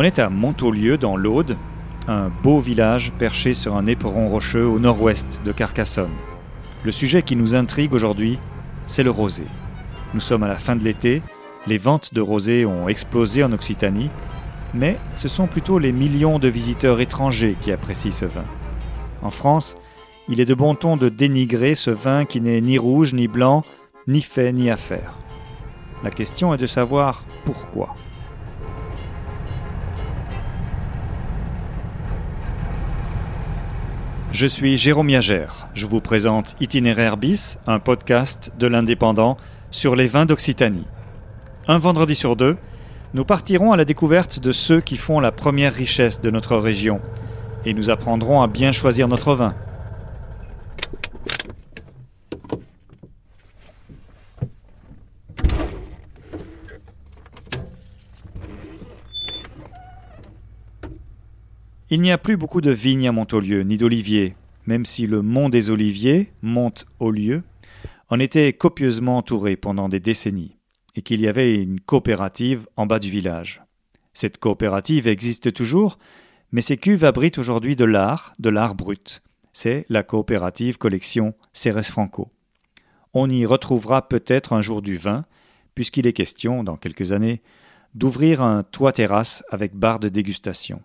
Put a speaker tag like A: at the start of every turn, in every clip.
A: On est à Montaulieu, dans l'Aude, un beau village perché sur un éperon rocheux au nord-ouest de Carcassonne. Le sujet qui nous intrigue aujourd'hui, c'est le rosé. Nous sommes à la fin de l'été, les ventes de rosé ont explosé en Occitanie, mais ce sont plutôt les millions de visiteurs étrangers qui apprécient ce vin. En France, il est de bon ton de dénigrer ce vin qui n'est ni rouge ni blanc, ni fait ni à faire. La question est de savoir pourquoi. Je suis Jérôme Yagère. Je vous présente Itinéraire bis, un podcast de l'Indépendant sur les vins d'Occitanie. Un vendredi sur deux, nous partirons à la découverte de ceux qui font la première richesse de notre région et nous apprendrons à bien choisir notre vin. Il n'y a plus beaucoup de vignes à Montaulieu, ni d'oliviers, même si le mont des oliviers, monte au lieu, en était copieusement entouré pendant des décennies, et qu'il y avait une coopérative en bas du village. Cette coopérative existe toujours, mais ces cuves abritent aujourd'hui de l'art, de l'art brut. C'est la coopérative collection Ceres Franco. On y retrouvera peut-être un jour du vin, puisqu'il est question, dans quelques années, d'ouvrir un toit terrasse avec bar de dégustation.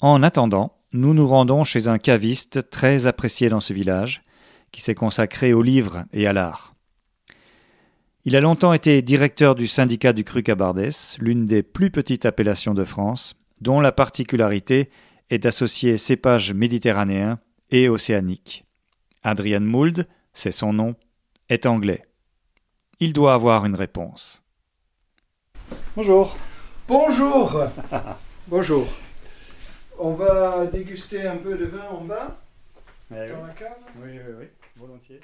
A: En attendant, nous nous rendons chez un caviste très apprécié dans ce village, qui s'est consacré au livre et à l'art. Il a longtemps été directeur du syndicat du cru Cabardès, l'une des plus petites appellations de France, dont la particularité est d'associer cépages méditerranéens et océaniques. Adrian Mould, c'est son nom, est anglais. Il doit avoir une réponse. Bonjour.
B: Bonjour. Bonjour. On va déguster un peu de vin en bas
A: dans
B: la cave.
A: Oui, oui, oui, volontiers.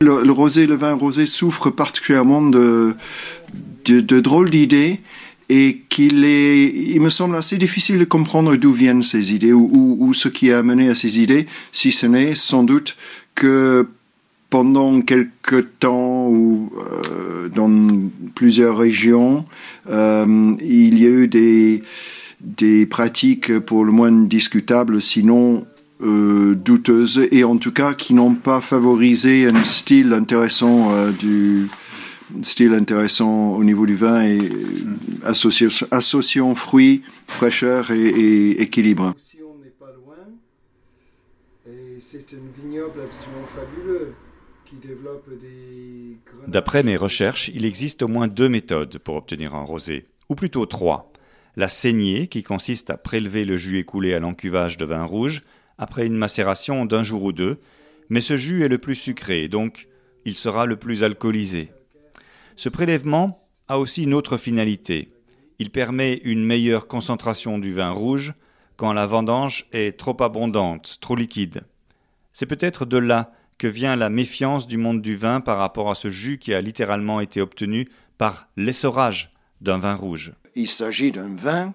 B: Le, rosé, le vin rosé souffre particulièrement de, de, drôles d'idées et qu'il est, il me semble assez difficile de comprendre d'où viennent ces idées ou, ou, ce qui a mené à ces idées, si ce n'est sans doute que pendant quelque temps ou euh, dans plusieurs régions, euh, il y a eu des des pratiques pour le moins discutables, sinon euh, douteuses, et en tout cas qui n'ont pas favorisé un style intéressant euh, du style intéressant au niveau du vin et euh, associant fruits, fraîcheur et, équilibre. on n'est pas loin, et c'est un vignoble absolument fabuleux. qui développe des...
A: D'après mes recherches, il existe au moins deux méthodes pour obtenir un rosé, ou plutôt trois la saignée, qui consiste à prélever le jus écoulé à l'encuvage de vin rouge après une macération d'un jour ou deux, mais ce jus est le plus sucré, donc il sera le plus alcoolisé. Ce prélèvement a aussi une autre finalité. Il permet une meilleure concentration du vin rouge quand la vendange est trop abondante, trop liquide. C'est peut-être de là que vient la méfiance du monde du vin par rapport à ce jus qui a littéralement été obtenu par l'essorage d'un vin rouge
B: il s'agit d'un vin,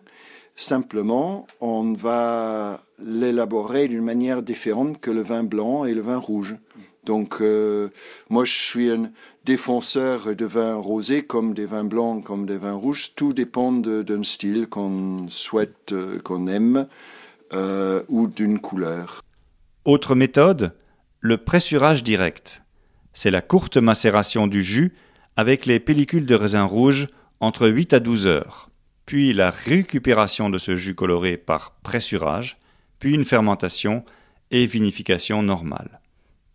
B: simplement on va l'élaborer d'une manière différente que le vin blanc et le vin rouge. Donc euh, moi je suis un défenseur de vins rosés comme des vins blancs, comme des vins rouges. Tout dépend d'un style qu'on souhaite, euh, qu'on aime euh, ou d'une couleur.
A: Autre méthode, le pressurage direct. C'est la courte macération du jus avec les pellicules de raisin rouge entre 8 à 12 heures puis la récupération de ce jus coloré par pressurage, puis une fermentation et vinification normale.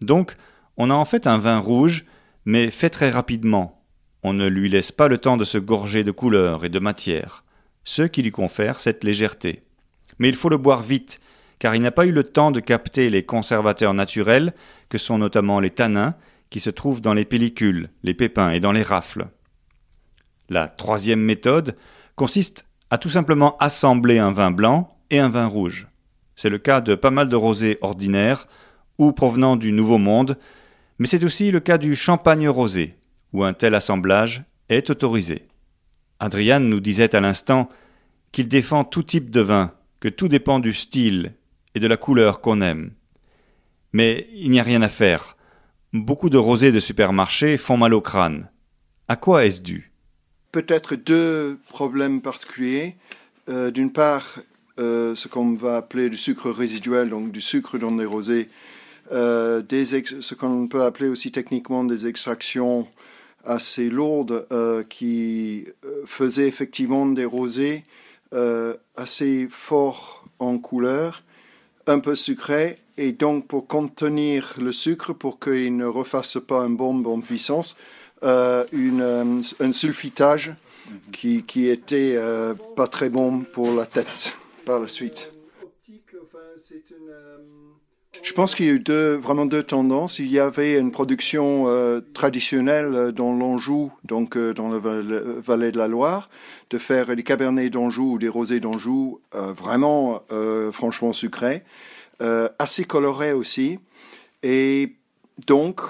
A: Donc, on a en fait un vin rouge, mais fait très rapidement. On ne lui laisse pas le temps de se gorger de couleur et de matière, ce qui lui confère cette légèreté. Mais il faut le boire vite, car il n'a pas eu le temps de capter les conservateurs naturels, que sont notamment les tanins, qui se trouvent dans les pellicules, les pépins et dans les rafles. La troisième méthode consiste à tout simplement assembler un vin blanc et un vin rouge. C'est le cas de pas mal de rosés ordinaires ou provenant du Nouveau Monde, mais c'est aussi le cas du champagne rosé, où un tel assemblage est autorisé. Adrian nous disait à l'instant qu'il défend tout type de vin, que tout dépend du style et de la couleur qu'on aime. Mais il n'y a rien à faire. Beaucoup de rosés de supermarché font mal au crâne. À quoi est-ce dû?
B: Peut-être deux problèmes particuliers. euh, d'une part, euh, ce qu'on va appeler du sucre résiduel, donc du sucre dans les rosés, ce qu'on peut appeler aussi techniquement des extractions assez lourdes euh, qui faisaient effectivement des rosés assez forts en couleur, un peu sucrés, et donc pour contenir le sucre, pour qu'il ne refasse pas un bombe en puissance, une, euh, un sulfitage qui, qui était euh, pas très bon pour la tête par la suite. Je pense qu'il y a eu deux, vraiment deux tendances. Il y avait une production euh, traditionnelle euh, dans l'Anjou, donc euh, dans la val- vallée de la Loire, de faire des cabernets d'Anjou ou des rosés d'Anjou euh, vraiment euh, franchement sucrés, euh, assez colorés aussi, et donc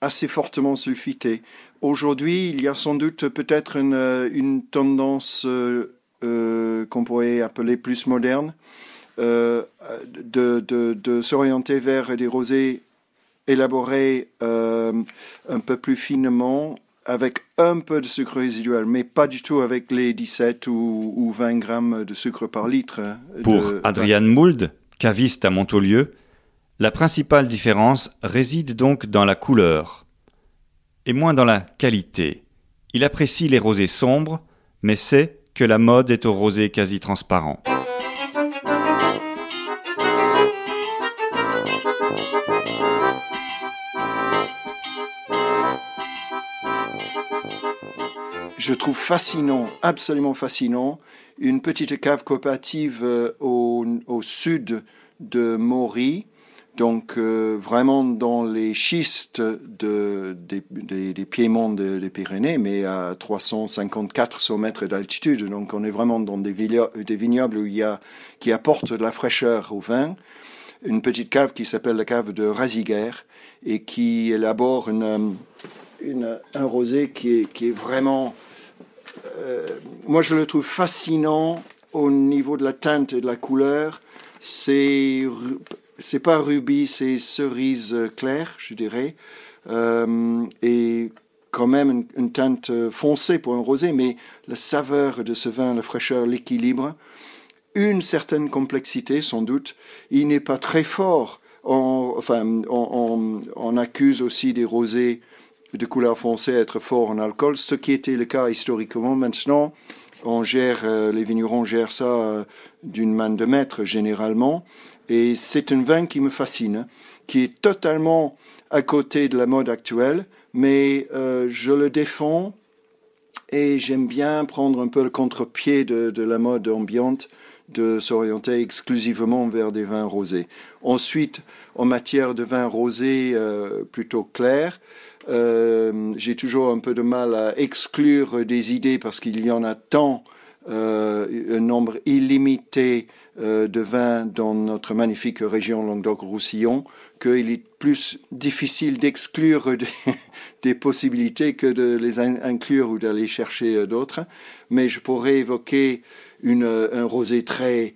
B: assez fortement sulfités. Aujourd'hui, il y a sans doute peut-être une, euh, une tendance euh, euh, qu'on pourrait appeler plus moderne, euh, de, de, de s'orienter vers des rosés élaborés euh, un peu plus finement, avec un peu de sucre résiduel, mais pas du tout avec les 17 ou, ou 20 grammes de sucre par litre. de-
A: Pour Adrian Mould, caviste à Montaulieu, la principale différence réside donc dans la couleur et moins dans la qualité. Il apprécie les rosés sombres, mais sait que la mode est au rosé quasi transparent.
B: je trouve fascinant, absolument fascinant, une petite cave coopérative euh, au sud de Maury, donc euh, vraiment dans les schistes de, des, des, piémonts de- des Pyrénées, mais à 350-400 mètres d'altitude. Donc on est vraiment dans des, vigno- des vignobles qui apportent de la fraîcheur au vin. Une petite cave qui s'appelle la cave de Raziguer et qui élabore un rosé qui est, vraiment euh, moi, je le trouve fascinant au niveau de la teinte et de la couleur. C'est c'est pas rubis, c'est cerise claire, je dirais, Euh, et quand même une, teinte foncée pour un rosé, mais la saveur de ce vin, la fraîcheur, l'équilibre, une certaine complexité sans doute. Il n'est pas très fort. On, enfin, on accuse aussi des rosés de couleur foncée à être forts en alcool, ce qui était le cas historiquement. Maintenant, on gère, euh, les vignerons gèrent ça euh, d'une main de maître généralement. Et c'est un vin qui me fascine, qui est totalement à côté de la mode actuelle, mais euh, je le défends et j'aime bien prendre un peu le contre-pied de, la mode ambiante, de s'orienter exclusivement vers des vins rosés. Ensuite, en matière de vins rosés euh, plutôt clairs, euh, j'ai toujours un peu de mal à exclure des idées parce qu'il y en a tant, euh, un nombre illimité euh, de vins dans notre magnifique région Languedoc-Roussillon qu'il est plus difficile d'exclure des, possibilités que de les in- inclure ou d'aller chercher euh, d'autres. Mais je pourrais évoquer une, un rosé très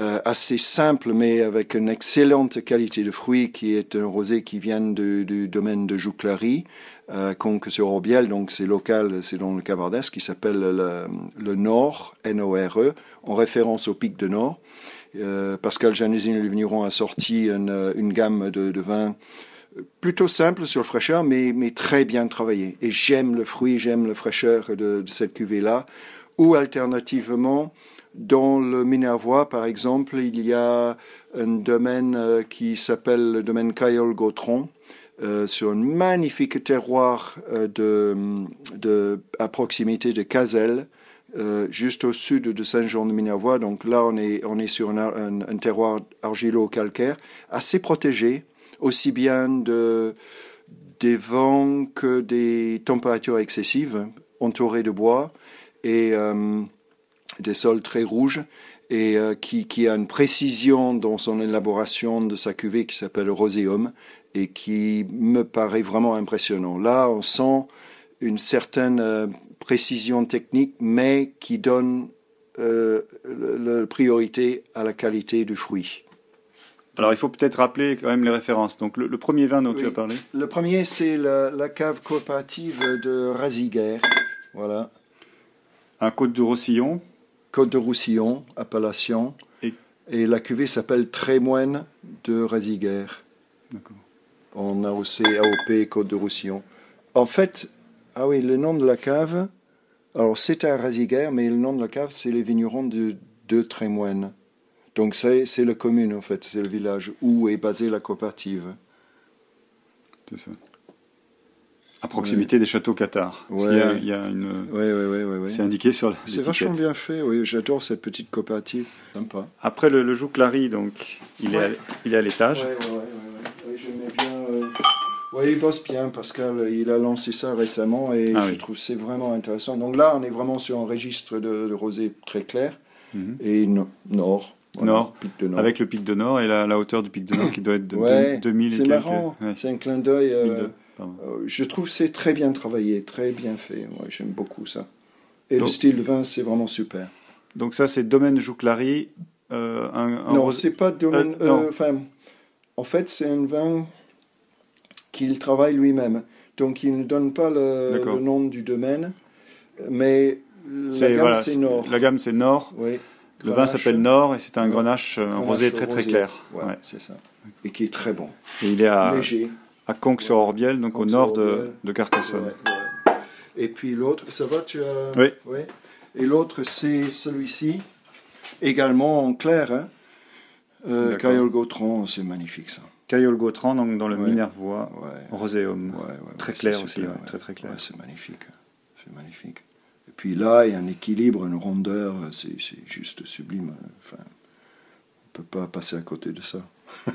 B: euh, assez simple, mais avec une excellente qualité de fruits, qui est un rosé qui vient du domaine de Jouclary, euh, Conques-sur-Orbiel, donc c'est local, c'est dans le Cabardès, qui s'appelle le, Nord, N-O-R-E, en référence au pic de Nord. Euh, Pascal Janusine et le vigneron a sorti une, gamme de, de vins plutôt simple sur le fraîcheur, mais, très bien travaillé. Et j'aime le fruit, j'aime la fraîcheur de cette cuvée-là. Ou alternativement, dans le Minervois, par exemple, il y a un domaine euh, qui s'appelle le domaine Caillol-Gautron, euh, sur un magnifique terroir euh, à proximité de Cazel, euh, juste au sud de Saint-Jean-de-Minervois. Donc là, on est, on est sur un, un, terroir argilo-calcaire assez protégé, aussi bien de, des vents que des températures excessives, entouré de bois et des sols très rouges et euh, qui, qui a une précision dans son élaboration de sa cuvée qui s'appelle Roséum et qui me paraît vraiment impressionnant. Là, on sent une certaine euh, précision technique, mais qui donne euh, la priorité à la qualité du fruit.
C: Alors il faut peut-être rappeler quand même les références. Donc le, le premier vin dont
B: Oui.
C: tu as parlé.
B: Le premier, c'est la, la cave coopérative de Raziguer. Voilà.
C: Un Côte du Roussillon.
B: Côte de Roussillon, appellation.
C: Et-
B: Et, la cuvée s'appelle Trémoine de Raziguerre.
C: D'accord.
B: En AOC, AOP, Côte de Roussillon. En fait, ah oui, le nom de la cave, alors c'est à Raziguerre, mais le nom de la cave, c'est les vignerons de, de Trémoine. Donc c'est c'est la commune, en fait, c'est le village où est basée la coopérative.
C: C'est ça. À proximité des châteaux Qatar. Parce
B: Ouais.
C: qu'il y a- il y a une.
B: Oui, oui, oui. oui, oui.
C: C'est indiqué sur la-
B: C'est vachement bien fait, oui. J'adore cette petite coopérative. Sympa.
C: Après le, le donc, il, est, à, il est à l'étage.
B: Ouais, ouais, ouais, j'aimais bien. euh, Ouais, il bosse bien, Pascal. Il a lancé ça récemment et
C: Ah
B: je
C: oui.
B: trouve que c'est vraiment intéressant. Donc là, on est vraiment sur un registre de, de rosé très clair
C: Mhm.
B: et no- nord.
C: Nord.
B: Pic de nord.
C: Avec le pic de Nord et la, la hauteur du pic de Nord qui doit être de
B: Ouais,
C: deux- 2000 et
B: c'est marrant. C'est un clin d'œil. euh,
C: 1002, pardon.
B: Euh, je trouve que c'est très bien travaillé, très bien fait. Ouais, J'aime beaucoup ça. Et
C: Donc-
B: le style de vin, c'est vraiment super.
C: Donc ça, c'est domaine Jouclari. euh, un, un
B: non, c'est pas domaine.
C: Euh,
B: euh, enfin, en fait, c'est un vin qu'il travaille lui-même. Donc, il ne donne pas le, nom du domaine, mais la gamme,
C: voilà,
B: c'est Nord.
C: La gamme, c'est Nord.
B: Oui.
C: Le vin s'appelle Nord et c'est un
B: Ouais.
C: grenache, rosé très très
B: rosé.
C: clair.
B: Ouais,
C: Ouais.
B: c'est ça. Et qui est très bon.
C: Et il est à,
B: Léger.
C: À Conques-sur-Orbiel, donc au nord de, de Carcassonne.
B: Ouais, ouais. Et puis l'autre, ça va, tu as.
C: Oui.
B: Ouais. Et l'autre, c'est celui-ci, également en clair. Hein. Euh. Caillol Gautran, c'est magnifique ça.
C: Caillol Gautran, donc dans le
B: Ouais.
C: Minervois. Roséum.
B: Ouais, ouais,
C: Très clair
B: c'est
C: aussi,
B: super,
C: très, très clair.
B: Ouais, c'est magnifique. C'est magnifique. Et puis là, il y a un équilibre, une rondeur, c'est c'est juste sublime. Enfin, on ne peut pas passer à côté de ça.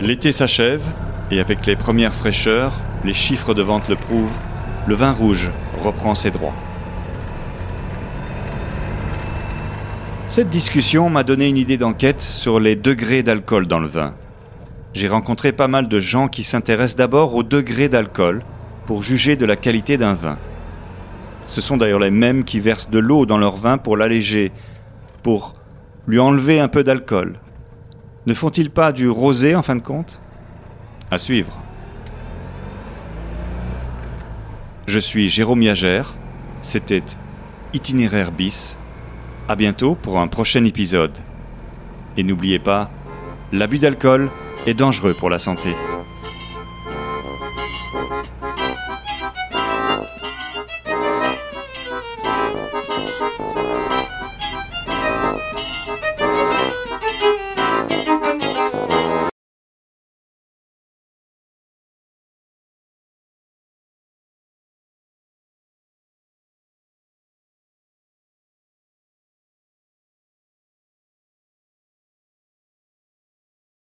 A: L'été s'achève, et avec les premières fraîcheurs, les chiffres de vente le prouvent, le vin rouge reprend ses droits. Cette discussion m'a donné une idée d'enquête sur les degrés d'alcool dans le vin. J'ai rencontré pas mal de gens qui s'intéressent d'abord au degré d'alcool pour juger de la qualité d'un vin. Ce sont d'ailleurs les mêmes qui versent de l'eau dans leur vin pour l'alléger, pour lui enlever un peu d'alcool. Ne font-ils pas du rosé en fin de compte? À suivre. Je suis Jérôme Yagère. C'était Itinéraire bis. À bientôt pour un prochain épisode. Et n'oubliez pas, l'abus d'alcool est dangereux pour la santé.